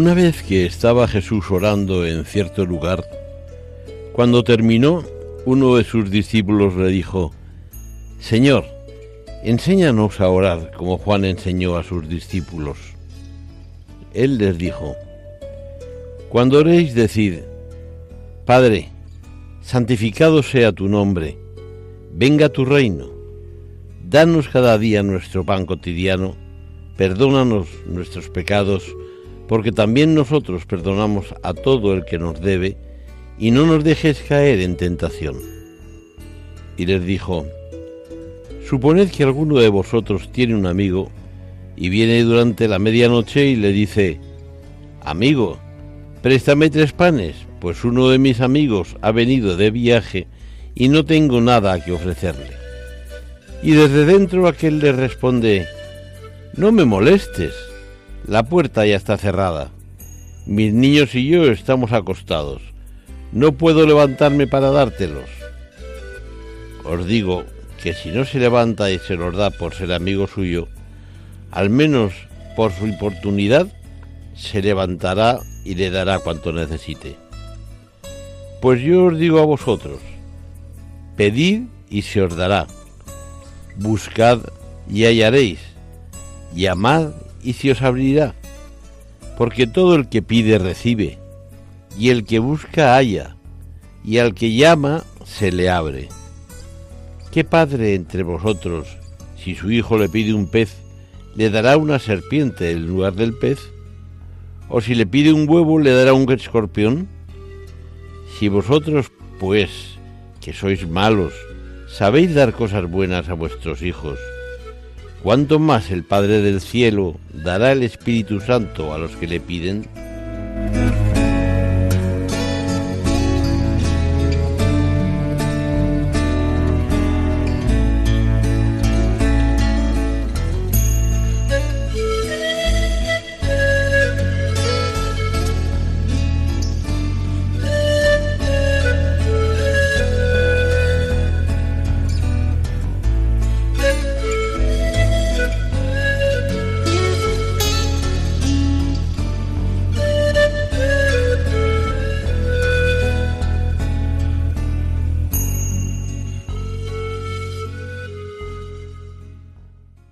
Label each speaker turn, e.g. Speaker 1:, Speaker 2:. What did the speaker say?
Speaker 1: Una vez que estaba Jesús orando en cierto lugar, cuando terminó, uno de sus discípulos le dijo, Señor, enséñanos a orar como Juan enseñó a sus discípulos. Él les dijo, Cuando oréis, decid, Padre, santificado sea tu nombre, venga tu reino, danos cada día nuestro pan cotidiano, perdónanos nuestros pecados, porque también nosotros perdonamos a todo el que nos debe, y no nos dejes caer en tentación. Y les dijo, Suponed que alguno de vosotros tiene un amigo, y viene durante la medianoche y le dice, Amigo, préstame tres panes, pues uno de mis amigos ha venido de viaje y no tengo nada que ofrecerle. Y desde dentro aquel le responde, No me molestes, la puerta ya está cerrada. Mis niños y yo estamos acostados. No puedo levantarme para dártelos. Os digo que si no se levanta y se los da por ser amigo suyo, al menos por su oportunidad, se levantará y le dará cuanto necesite. Pues yo os digo a vosotros, pedid y se os dará, buscad y hallaréis, llamad y se os abrirá, porque todo el que pide recibe, y el que busca halla, y al que llama se le abre. ¿Qué padre entre vosotros, si su hijo le pide un pez, le dará una serpiente en lugar del pez? ¿O si le pide un huevo, le dará un escorpión? Si vosotros, pues, que sois malos, sabéis dar cosas buenas a vuestros hijos, ¿cuánto más el Padre del Cielo dará el Espíritu Santo a los que le piden?